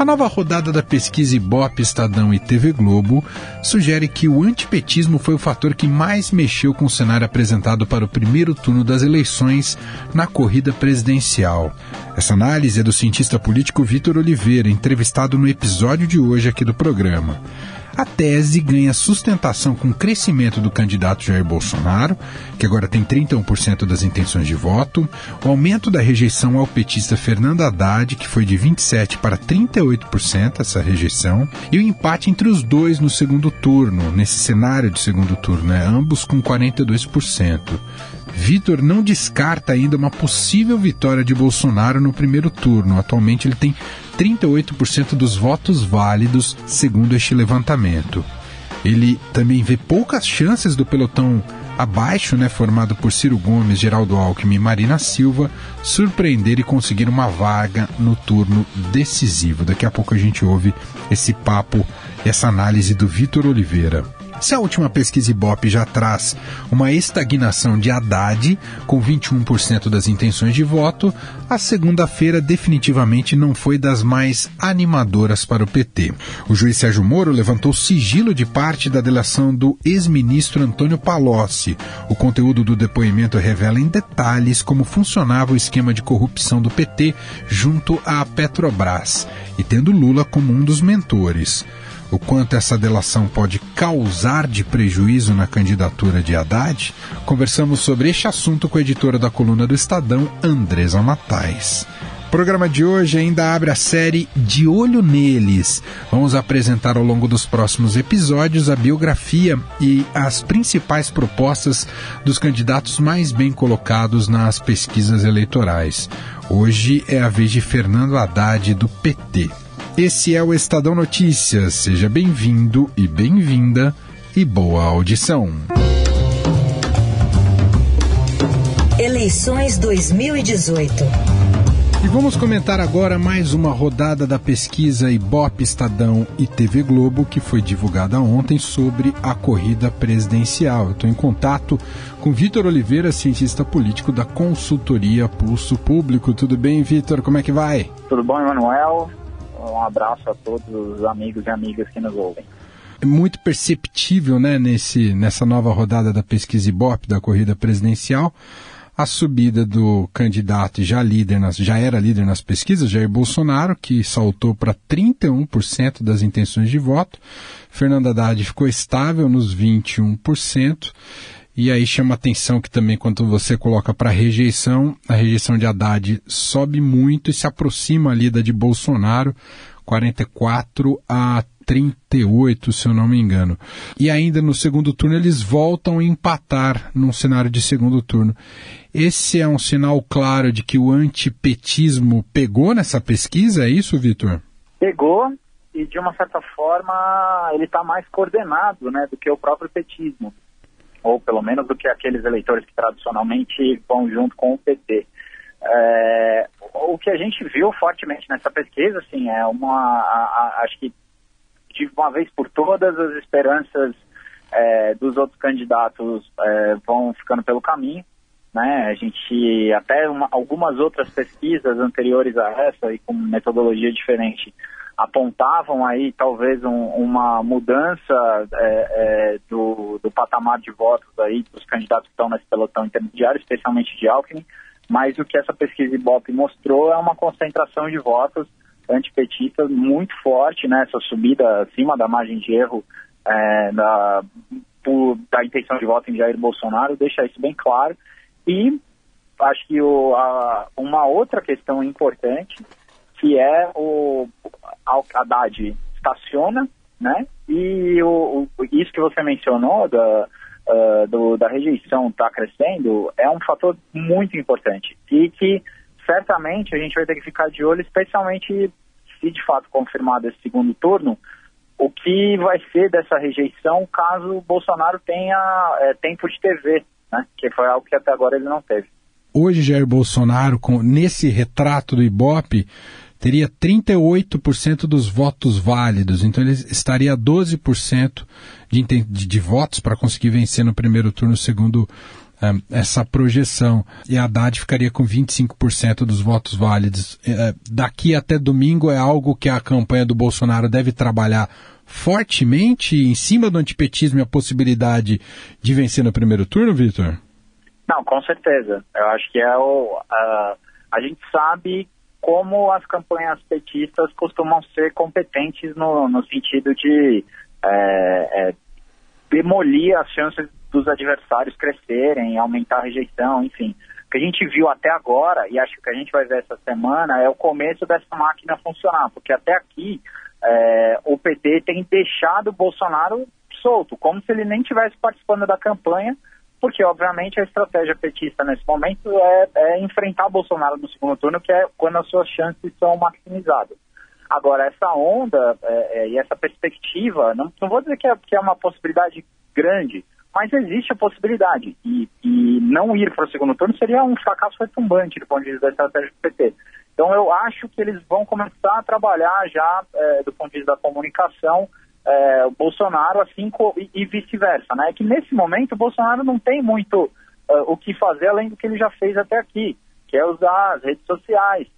A nova rodada da pesquisa Ibope, Estadão e TV Globo sugere que o antipetismo foi o fator que mais mexeu com o cenário apresentado para o primeiro turno das eleições na corrida presidencial. Essa análise é do cientista político Vitor Oliveira, entrevistado no episódio de hoje aqui do programa. A tese ganha sustentação com o crescimento do candidato Jair Bolsonaro, que agora tem 31% das intenções de voto, o aumento da rejeição ao petista Fernando Haddad, que foi de 27% para 38% essa rejeição, e o empate entre os dois no segundo turno, nesse cenário de segundo turno, né, ambos com 42%. Vitor não descarta ainda uma possível vitória de Bolsonaro no primeiro turno. Atualmente ele tem 38% dos votos válidos, segundo este levantamento. Ele também vê poucas chances do pelotão abaixo, né, formado por Ciro Gomes, Geraldo Alckmin e Marina Silva, surpreender e conseguir uma vaga no turno decisivo. Daqui a pouco a gente ouve esse papo, essa análise do Vitor Oliveira. Se a última pesquisa Ibope já traz uma estagnação de Haddad, com 21% das intenções de voto, a segunda-feira definitivamente não foi das mais animadoras para o PT. O juiz Sérgio Moro levantou sigilo de parte da delação do ex-ministro Antônio Palocci. O conteúdo do depoimento revela em detalhes como funcionava o esquema de corrupção do PT junto à Petrobras, e tendo Lula como um dos mentores o quanto essa delação pode causar de prejuízo na candidatura de Haddad, conversamos sobre este assunto com a editora da coluna do Estadão, Andresa Matais. O programa de hoje ainda abre a série De Olho Neles. Vamos apresentar ao longo dos próximos episódios a biografia e as principais propostas dos candidatos mais bem colocados nas pesquisas eleitorais. Hoje é a vez de Fernando Haddad, do PT. Esse é o Estadão Notícias. Seja bem-vindo e bem-vinda e boa audição. Eleições 2018. E vamos comentar agora mais uma rodada da pesquisa Ibope Estadão e TV Globo que foi divulgada ontem sobre a corrida presidencial. Eu estou em contato com Vitor Oliveira, cientista político da consultoria Pulso Público. Tudo bem, Vitor? Como é que vai? Tudo bom, Emanuel? Um abraço a todos os amigos e amigas que nos ouvem. É muito perceptível, né, nesse, nessa nova rodada da pesquisa Ibope, da corrida presidencial, a subida do candidato já líder nas, já era líder nas pesquisas, Jair Bolsonaro, que saltou para 31% das intenções de voto. Fernando Haddad ficou estável nos 21%. E aí chama atenção que também quando você coloca para rejeição, a rejeição de Haddad sobe muito e se aproxima ali da de Bolsonaro, 44 a 38, se eu não me engano. E ainda no segundo turno eles voltam a empatar num cenário de segundo turno. Esse é um sinal claro de que o antipetismo pegou nessa pesquisa, é isso, Vitor? Pegou e de uma certa forma ele está mais coordenado, né, do que o próprio petismo ou pelo menos do que aqueles eleitores que tradicionalmente vão junto com o PT. É, o que a gente viu fortemente nessa pesquisa, assim, é uma, a, a, acho que de uma vez por todas as esperanças é, dos outros candidatos é, vão ficando pelo caminho, né? A gente até uma, algumas outras pesquisas anteriores a essa e com metodologia diferente apontavam aí talvez um, uma mudança é, é, do, do, patamar de votos aí dos candidatos que estão nesse pelotão intermediário, especialmente de Alckmin, mas o que essa pesquisa Ibope mostrou é uma concentração de votos antipetistas muito forte, né, essa subida acima da margem de erro é, da, por, da intenção de voto em Jair Bolsonaro, deixa isso bem claro. E acho que o, a, uma outra questão importante que é o Haddad estaciona, né? E o, o, isso que você mencionou da, uh, do, da rejeição está crescendo é um fator muito importante e que certamente a gente vai ter que ficar de olho, especialmente se de fato confirmado esse segundo turno, o que vai ser dessa rejeição caso Bolsonaro tenha é, tempo de TV, né? que foi algo que até agora ele não teve. Hoje, Jair Bolsonaro, com, nesse retrato do Ibope, teria 38% dos votos válidos, então ele estaria a 12% de, de, de votos para conseguir vencer no primeiro turno, segundo um, essa projeção. E a Haddad ficaria com 25% dos votos válidos. Uh, daqui até domingo é algo que a campanha do Bolsonaro deve trabalhar fortemente em cima do antipetismo e a possibilidade de vencer no primeiro turno, Vitor? Não, com certeza. Eu acho que é o. A gente sabe como as campanhas petistas costumam ser competentes no, no sentido de é, é, demolir as chances dos adversários crescerem, aumentar a rejeição, enfim. O que a gente viu até agora, e acho que a gente vai ver essa semana, é o começo dessa máquina funcionar, porque até aqui é, o PT tem deixado o Bolsonaro solto, como se ele nem tivesse participando da campanha, porque obviamente a estratégia petista nesse momento é, é enfrentar Bolsonaro no segundo turno, que é quando as suas chances são maximizadas. Agora, essa onda é, é, e essa perspectiva, não, não vou dizer que é, que é uma possibilidade grande, mas existe a possibilidade. E, e não ir para o segundo turno seria um fracasso retumbante do ponto de vista da estratégia do PT. Então eu acho que eles vão começar a trabalhar já é, do ponto de vista da comunicação é, o Bolsonaro assim e, e vice-versa, né? Que nesse momento o Bolsonaro não tem muito uh, o que fazer além do que ele já fez até aqui, que é usar as redes sociais,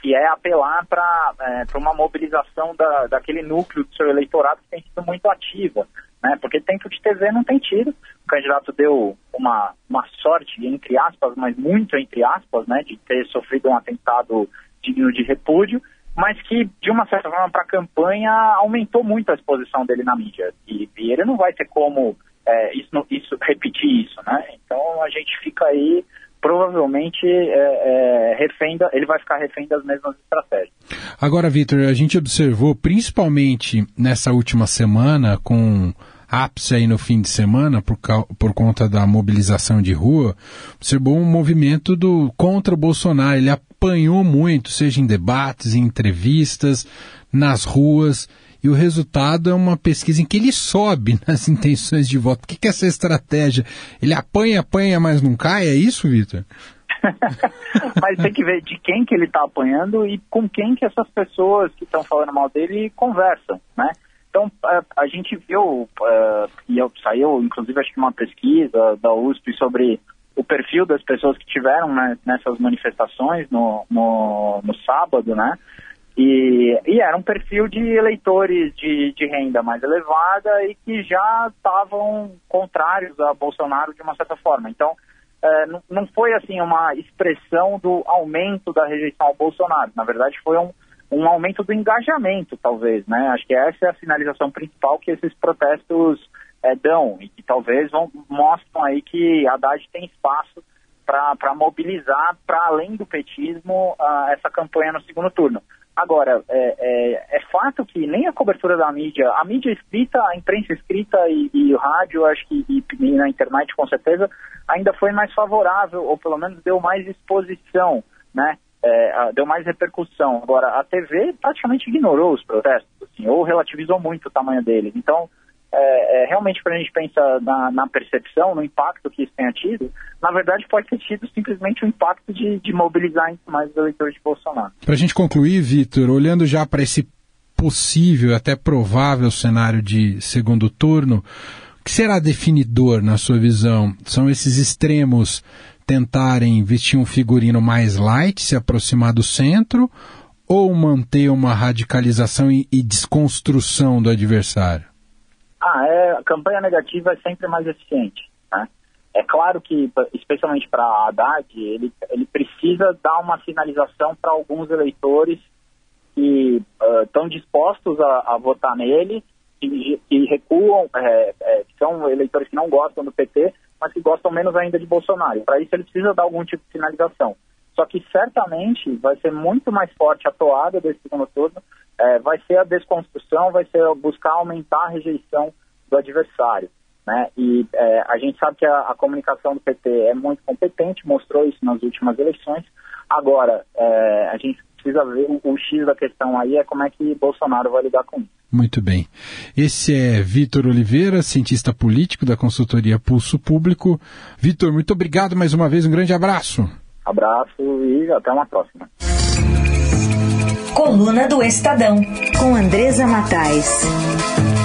que é apelar para é, uma mobilização da, daquele núcleo do seu eleitorado que tem sido muito ativa né? Porque tempo de TV não tem tido. O candidato deu uma, uma sorte, entre aspas, mas muito entre aspas, né? De ter sofrido um atentado digno de repúdio, mas que, de uma certa forma, para a campanha, aumentou muito a exposição dele na mídia. E, e ele não vai ter como é, isso, isso, repetir isso, né? Então a gente fica aí provavelmente é, é, refém da, ele vai ficar refém das mesmas estratégias. Agora, Vitor, a gente observou principalmente nessa última semana, com ápice aí no fim de semana, por, por conta da mobilização de rua, observou um movimento do contra o Bolsonaro. Ele apanhou muito, seja em debates, em entrevistas, nas ruas e o resultado é uma pesquisa em que ele sobe nas intenções de voto. O que, é essa estratégia? Ele apanha, apanha, mas não cai? É isso, Vitor? mas tem que ver de quem que ele está apanhando e com quem que essas pessoas que estão falando mal dele conversam, né? Então, a, gente viu, e saiu, inclusive, acho que uma pesquisa da USP sobre o perfil das pessoas que tiveram né, nessas manifestações no, no, no sábado, né? E, e, era um perfil de eleitores de, de renda mais elevada e que já estavam contrários a Bolsonaro de uma certa forma. Então, é, não, não, foi assim uma expressão do aumento da rejeição ao Bolsonaro. Na verdade, foi um, um aumento do engajamento, talvez. Né? Acho que essa é a sinalização principal que esses protestos é, dão e que talvez vão, mostram aí que Haddad tem espaço para mobilizar, para além do petismo, uh, essa campanha no segundo turno. Agora, é, é, é, fato que nem a cobertura da mídia, a mídia escrita, a imprensa escrita e, e o rádio, acho que e, e na internet com certeza, ainda foi mais favorável, ou pelo menos deu mais exposição, né? É, deu mais repercussão. Agora, a TV praticamente ignorou os protestos, assim, ou relativizou muito o tamanho deles. Então, é, é, realmente quando a gente pensa na, na, percepção, no impacto que isso tenha tido, na verdade pode ter tido simplesmente o um impacto de, de mobilizar mais os eleitores de Bolsonaro. Para a gente concluir, Vitor, olhando já para esse possível, até provável cenário de segundo turno, o que será definidor na sua visão? São esses extremos tentarem vestir um figurino mais light, se aproximar do centro, ou manter uma radicalização e, e desconstrução do adversário? Ah, é, a campanha negativa é sempre mais eficiente. Né? É claro que, especialmente para Haddad, ele, ele precisa dar uma sinalização para alguns eleitores que estão uh, dispostos a, a, votar nele, que, que recuam, é, é, são eleitores que não gostam do PT, mas que gostam menos ainda de Bolsonaro. Para isso, ele precisa dar algum tipo de sinalização. Só que certamente vai ser muito mais forte a toada desse segundo turno é, vai ser a desconstrução, vai ser buscar aumentar a rejeição do adversário. Né? E é, a gente sabe que a, a, comunicação do PT é muito competente, mostrou isso nas últimas eleições. Agora, é, a gente precisa ver o, o X da questão aí é como é que Bolsonaro vai lidar com isso. Muito bem. Esse é Vitor Oliveira, cientista político da consultoria Pulso Público. Vitor, muito obrigado mais uma vez, um grande abraço. Abraço e até uma próxima. Coluna do Estadão, com Andresa Matais.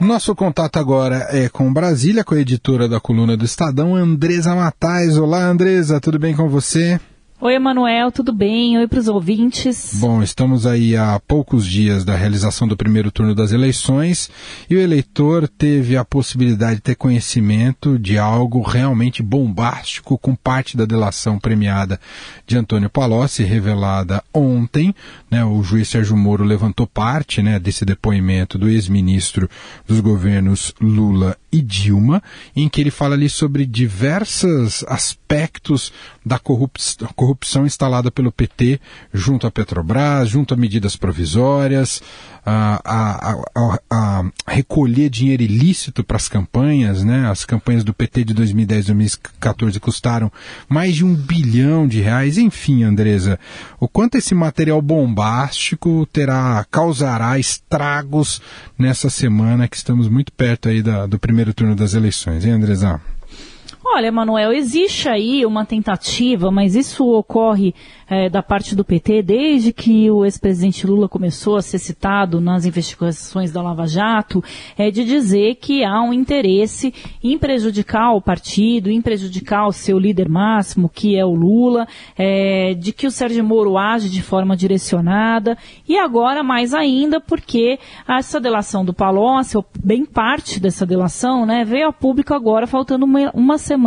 Nosso contato agora é com Brasília, com a editora da coluna do Estadão, Andresa Matais. Olá, Andresa, tudo bem com você? Oi, Emanuel, tudo bem? Oi para os ouvintes. Bom, estamos aí há poucos dias da realização do primeiro turno das eleições e o eleitor teve a possibilidade de ter conhecimento de algo realmente bombástico com parte da delação premiada de Antônio Palocci, revelada ontem. Né, o juiz Sérgio Moro levantou parte né, desse depoimento do ex-ministro dos governos Lula e Dilma, em que ele fala ali sobre diversos aspectos da corrupção instalada pelo PT junto à Petrobras, junto a medidas provisórias, a, a, a, a recolher dinheiro ilícito para as campanhas, né? As campanhas do PT de 2010 e 2014 custaram mais de um bilhão de reais. Enfim, Andresa, o quanto esse material bombástico terá, causará estragos nessa semana que estamos muito perto aí da, do primeiro turno das eleições, hein, Andresa? Olha, Manuel, existe aí uma tentativa, mas isso ocorre é, da parte do PT desde que o ex-presidente Lula começou a ser citado nas investigações da Lava Jato, é de dizer que há um interesse em prejudicar o partido, em prejudicar o seu líder máximo, que é o Lula, é, de que o Sérgio Moro age de forma direcionada, e agora mais ainda porque essa delação do Palocci, bem parte dessa delação, né, veio a público agora faltando uma, uma semana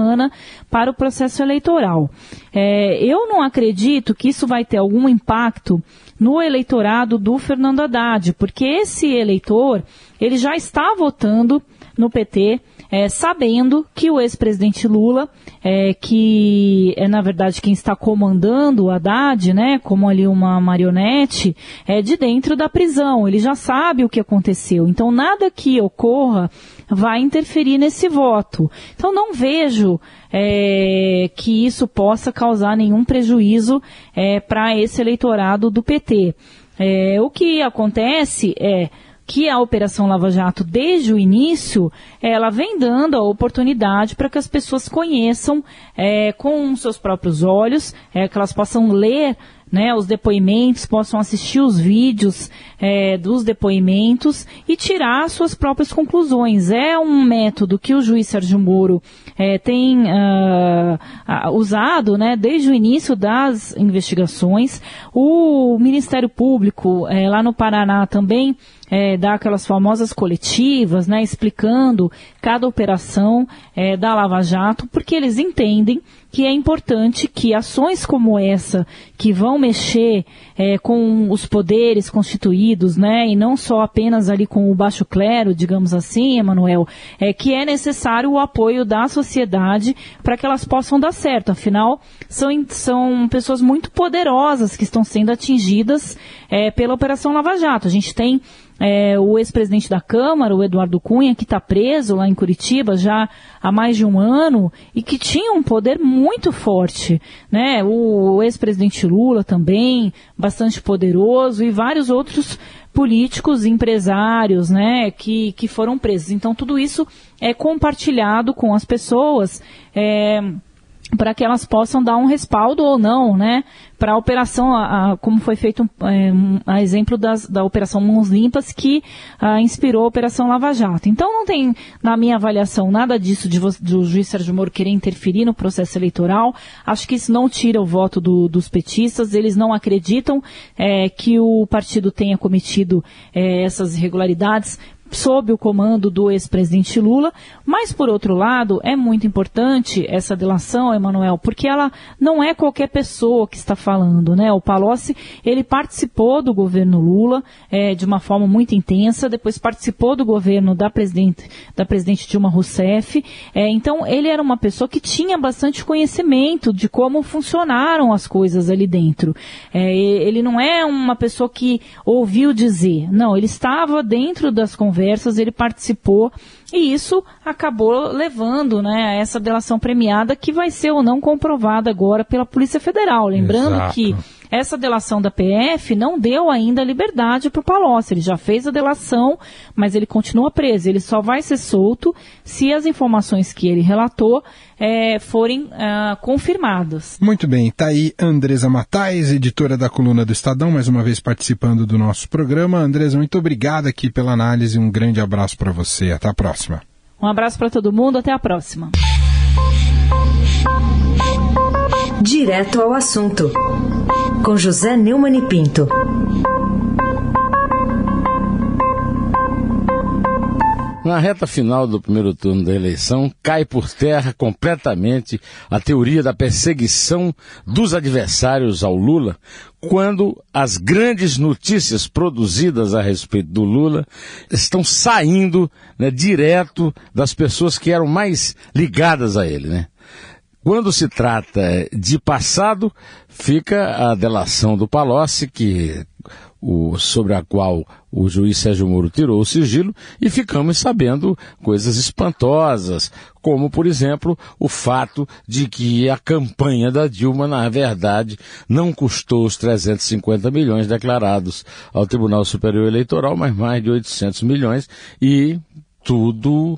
para o processo eleitoral. É, eu não acredito que isso vai ter algum impacto no eleitorado do Fernando Haddad, porque esse eleitor ele já está votando no PT, é, sabendo que o ex-presidente Lula, é, que é na verdade quem está comandando o Haddad, né, como ali uma marionete, é de dentro da prisão. Ele já sabe o que aconteceu. Então nada que ocorra vai interferir nesse voto. Então não vejo é, que isso possa causar nenhum prejuízo é, para esse eleitorado do PT. É, o que acontece é que a Operação Lava Jato, desde o início, ela vem dando a oportunidade para que as pessoas conheçam é, com seus próprios olhos, é, que elas possam ler né, os depoimentos, possam assistir os vídeos é, dos depoimentos e tirar suas próprias conclusões. É um método que o juiz Sérgio Moro é, tem uh, usado né, desde o início das investigações. O Ministério Público, é, lá no Paraná, também é, dá aquelas famosas coletivas, né, explicando cada operação é, da Lava Jato, porque eles entendem que é importante que ações como essa, que vão mexer é, com os poderes constituídos, né, e não só apenas ali com o baixo clero, digamos assim, Emanuel, é que é necessário o apoio da sociedade para que elas possam dar certo. Afinal, são, são pessoas muito poderosas que estão sendo atingidas é, pela Operação Lava Jato. A gente tem é, o ex-presidente da Câmara, o Eduardo Cunha, que está preso lá em Curitiba já há mais de um ano e que tinha um poder muito forte, né? O, ex-presidente Lula também, bastante poderoso e vários outros políticos, empresários, né, que, que foram presos. Então tudo isso é compartilhado com as pessoas. É, para que elas possam dar um respaldo ou não, né, para a operação, como foi feito é, a exemplo das, da operação Mãos Limpas, que a, inspirou a operação Lava Jato. Então não tem, na minha avaliação, nada disso de, do juiz Sérgio Moro querer interferir no processo eleitoral. Acho que isso não tira o voto do, dos petistas. Eles não acreditam é, que o partido tenha cometido é, essas irregularidades sob o comando do ex-presidente Lula, mas por outro lado, é muito importante essa delação, Emanuel, porque ela não é qualquer pessoa que está falando, né? O Palocci, ele participou do governo Lula é, de uma forma muito intensa, depois participou do governo da presidente, da presidente Dilma Rousseff, é, então ele era uma pessoa que tinha bastante conhecimento de como funcionaram as coisas ali dentro. É, ele não é uma pessoa que ouviu dizer, não, ele estava dentro das conversas conversas, ele participou e isso acabou levando né, a essa delação premiada que vai ser ou não comprovada agora pela Polícia Federal. Lembrando Exato. que essa delação da PF não deu ainda liberdade para o Palocci. Ele já fez a delação, mas ele continua preso. Ele só vai ser solto se as informações que ele relatou é, forem ah, confirmadas. Muito bem, está aí Andresa Matais, editora da coluna do Estadão, mais uma vez participando do nosso programa. Andresa, muito obrigada aqui pela análise, um grande abraço para você, até a próxima. Um abraço para todo mundo, até a próxima. Direto ao assunto, com José Neumann e Pinto. Na reta final do primeiro turno da eleição, cai por terra completamente a teoria da perseguição dos adversários ao Lula, quando as grandes notícias produzidas a respeito do Lula estão saindo né, direto das pessoas que eram mais ligadas a ele, né? Quando se trata de passado, fica a delação do Palocci, que o, sobre a qual o juiz Sérgio Moro tirou o sigilo e ficamos sabendo coisas espantosas, como, por exemplo, o fato de que a campanha da Dilma, na verdade, não custou os 350 milhões declarados ao Tribunal Superior Eleitoral, mas mais de 800 milhões e tudo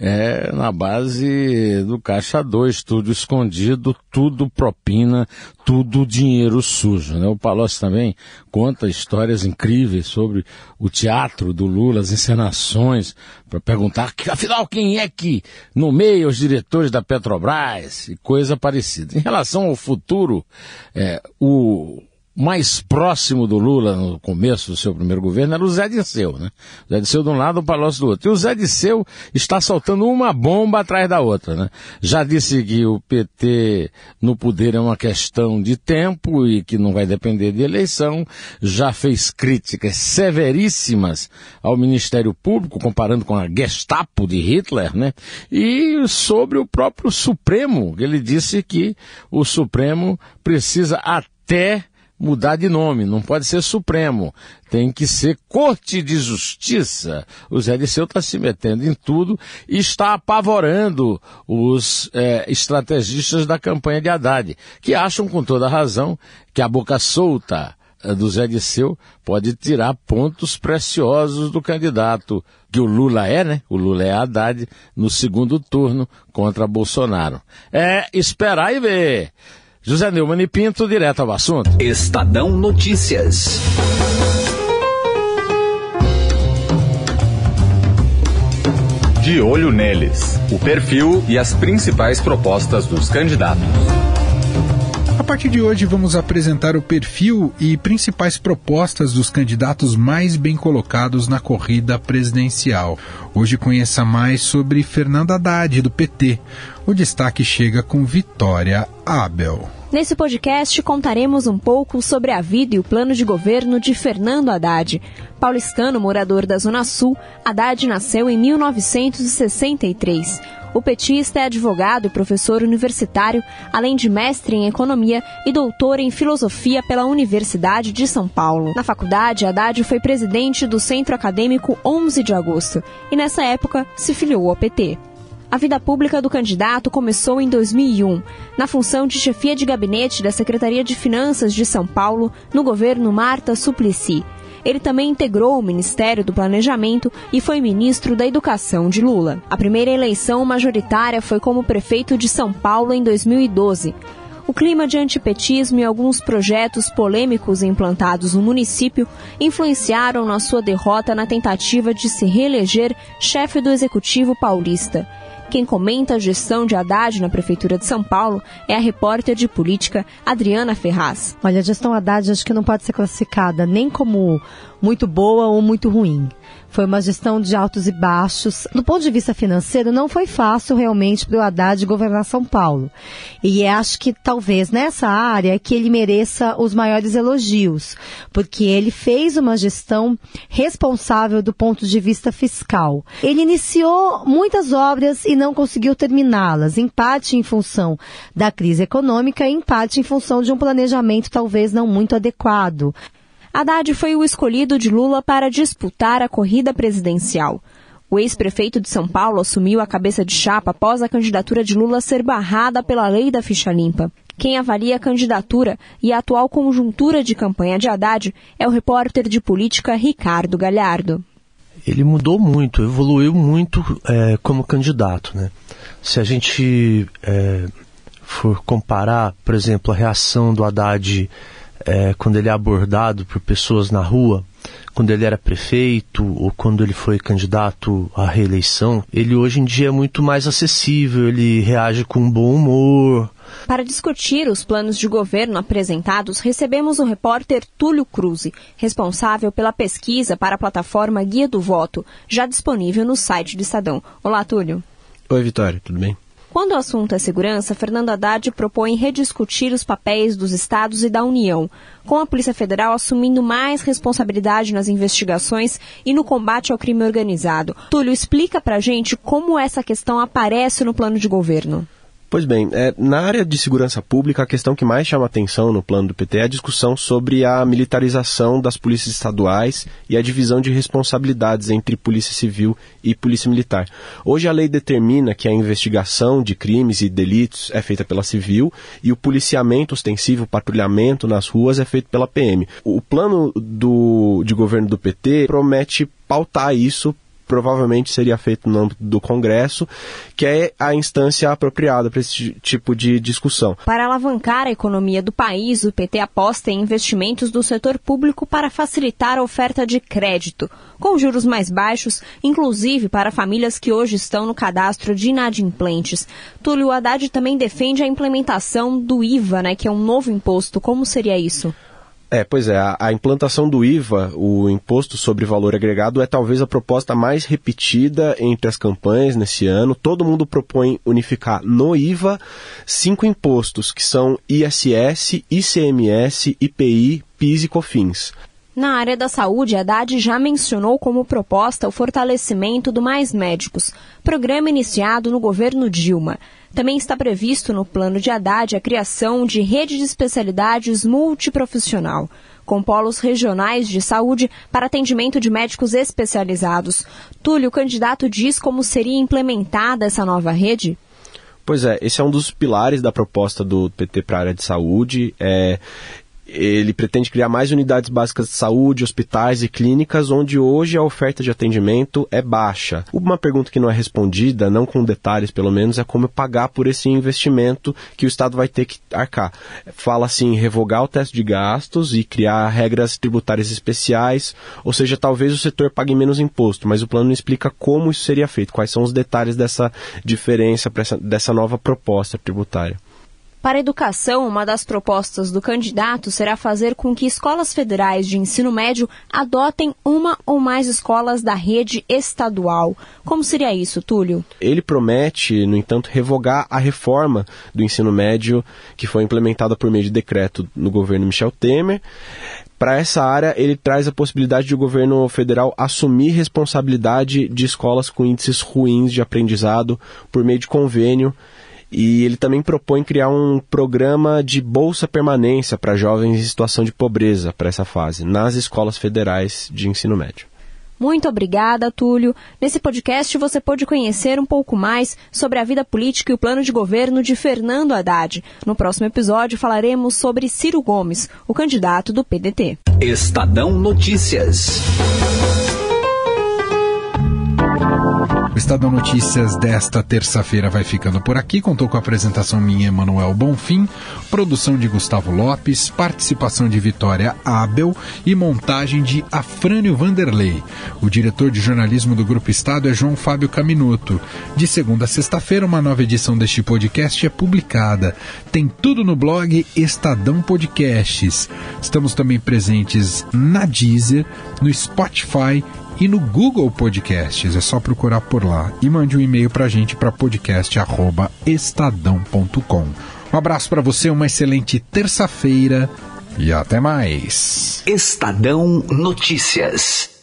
é na base do Caixa 2, tudo escondido, tudo propina, tudo dinheiro sujo. Né? O Palocci também conta histórias incríveis sobre o teatro do Lula, as encenações, para perguntar, afinal, quem é que nomeia os diretores da Petrobras e coisa parecida. Em relação ao futuro, é, o, mais próximo do Lula no começo do seu primeiro governo era o Zé Disseu, né? O Zé Disseu de um lado, o Palocci do outro. E o Zé Disseu está soltando uma bomba atrás da outra, né? Já disse que o PT no poder é uma questão de tempo e que não vai depender de eleição. Já fez críticas severíssimas ao Ministério Público, comparando com a Gestapo de Hitler, né? E sobre o próprio Supremo, ele disse que o Supremo precisa até mudar de nome, não pode ser Supremo, tem que ser Corte de Justiça. O Zé Disseu está se metendo em tudo e está apavorando os é, estrategistas da campanha de Haddad, que acham com toda razão que a boca solta é, do Zé Disseu pode tirar pontos preciosos do candidato, que o Lula é, né? O Lula é Haddad no segundo turno contra Bolsonaro. É esperar e ver. José Neumann e Pinto, direto ao assunto. Estadão Notícias. De olho neles, o perfil e as principais propostas dos candidatos. A partir de hoje vamos apresentar o perfil e principais propostas dos candidatos mais bem colocados na corrida presidencial. Hoje conheça mais sobre Fernando Haddad, do PT. O destaque chega com Vitória Abel. Nesse podcast contaremos um pouco sobre a vida e o plano de governo de Fernando Haddad. Paulistano, morador da Zona Sul, Haddad nasceu em 1963. O petista é advogado e professor universitário, além de mestre em economia e doutor em filosofia pela Universidade de São Paulo. Na faculdade, Haddad foi presidente do Centro Acadêmico 11 de Agosto e, nessa época, se filiou ao PT. A vida pública do candidato começou em 2001, na função de chefia de gabinete da Secretaria de Finanças de São Paulo, no governo Marta Suplicy. Ele também integrou o Ministério do Planejamento e foi ministro da Educação de Lula. A primeira eleição majoritária foi como prefeito de São Paulo em 2012. O clima de antipetismo e alguns projetos polêmicos implantados no município influenciaram na sua derrota na tentativa de se reeleger chefe do executivo paulista. Quem comenta a gestão de Haddad na Prefeitura de São Paulo é a repórter de política Adriana Ferraz. Olha, a gestão Haddad acho que não pode ser classificada nem como muito boa ou muito ruim. Foi uma gestão de altos e baixos. Do ponto de vista financeiro, não foi fácil realmente para o Haddad governar São Paulo. E acho que talvez nessa área é que ele mereça os maiores elogios, porque ele fez uma gestão responsável do ponto de vista fiscal. Ele iniciou muitas obras e não conseguiu terminá-las, em parte em função da crise econômica, em parte em função de um planejamento talvez não muito adequado. Haddad foi o escolhido de Lula para disputar a corrida presidencial. O ex-prefeito de São Paulo assumiu a cabeça de chapa após a candidatura de Lula ser barrada pela lei da ficha limpa. Quem avalia a candidatura e a atual conjuntura de campanha de Haddad é o repórter de política Ricardo Galhardo. Ele mudou muito, evoluiu muito é, como candidato. Né? Se a gente é, for comparar, por exemplo, a reação do Haddad é, quando ele é abordado por pessoas na rua, quando ele era prefeito ou quando ele foi candidato à reeleição, ele hoje em dia é muito mais acessível, ele reage com bom humor. Para discutir os planos de governo apresentados, recebemos o repórter Túlio Cruz, responsável pela pesquisa para a plataforma Guia do Voto, já disponível no site do Estadão. Olá, Túlio. Oi, Vitória, tudo bem? Quando o assunto é segurança, Fernando Haddad propõe rediscutir os papéis dos estados e da União, com a Polícia Federal assumindo mais responsabilidade nas investigações e no combate ao crime organizado. Túlio, explica pra gente como essa questão aparece no plano de governo. Pois bem, é, na área de segurança pública, a questão que mais chama atenção no plano do PT é a discussão sobre a militarização das polícias estaduais e a divisão de responsabilidades entre polícia civil e polícia militar. Hoje a lei determina que a investigação de crimes e delitos é feita pela civil e o policiamento ostensivo, o patrulhamento nas ruas é feito pela PM. O plano do, de governo do PT promete pautar isso provavelmente seria feito no âmbito do Congresso, que é a instância apropriada para esse tipo de discussão. Para alavancar a economia do país, o PT aposta em investimentos do setor público para facilitar a oferta de crédito, com juros mais baixos, inclusive para famílias que hoje estão no cadastro de inadimplentes. Túlio Haddad também defende a implementação do IVA, né, que é um novo imposto. Como seria isso? É, pois é, a, a, implantação do IVA, o Imposto sobre Valor Agregado, é talvez a proposta mais repetida entre as campanhas nesse ano. Todo mundo propõe unificar no IVA cinco impostos, que são ISS, ICMS, IPI, PIS e COFINS. Na área da saúde, a Haddad já mencionou como proposta o fortalecimento do Mais Médicos, programa iniciado no governo Dilma. Também está previsto no plano de Haddad a criação de rede de especialidades multiprofissional, com polos regionais de saúde para atendimento de médicos especializados. Túlio, o candidato diz como seria implementada essa nova rede? Pois é, esse é um dos pilares da proposta do PT para a área de saúde. É, ele pretende criar mais unidades básicas de saúde, hospitais e clínicas, onde hoje a oferta de atendimento é baixa. Uma pergunta que não é respondida, não com detalhes pelo menos, é como pagar por esse investimento que o Estado vai ter que arcar. Fala assim, revogar o teto de gastos e criar regras tributárias especiais, ou seja, talvez o setor pague menos imposto, mas o plano não explica como isso seria feito, quais são os detalhes dessa diferença, dessa nova proposta tributária. Para a educação, uma das propostas do candidato será fazer com que escolas federais de ensino médio adotem uma ou mais escolas da rede estadual. Como seria isso, Túlio? Ele promete, no entanto, revogar a reforma do ensino médio que foi implementada por meio de decreto no governo Michel Temer. Para essa área, ele traz a possibilidade de o governo federal assumir responsabilidade de escolas com índices ruins de aprendizado por meio de convênio e ele também propõe criar um programa de bolsa permanência para jovens em situação de pobreza para essa fase, nas escolas federais de ensino médio. Muito obrigada, Túlio. Nesse podcast você pode conhecer um pouco mais sobre a vida política e o plano de governo de Fernando Haddad. No próximo episódio falaremos sobre Ciro Gomes, o candidato do PDT. Estadão Notícias. O Estadão Notícias desta terça-feira vai ficando por aqui. Contou com a apresentação minha, Emanuel Bonfim, produção de Gustavo Lopes, participação de Vitória Abel e montagem de Afrânio Vanderlei. O diretor de jornalismo do Grupo Estado é João Fábio Caminuto. De segunda a sexta-feira, uma nova edição deste podcast é publicada. Tem tudo no blog Estadão Podcasts. Estamos também presentes na Deezer, no Spotify e no Google Podcasts. É só procurar por lá e mande um e-mail para a gente para podcast@estadão.com. Um abraço para você, uma excelente terça-feira e até mais. Estadão Notícias.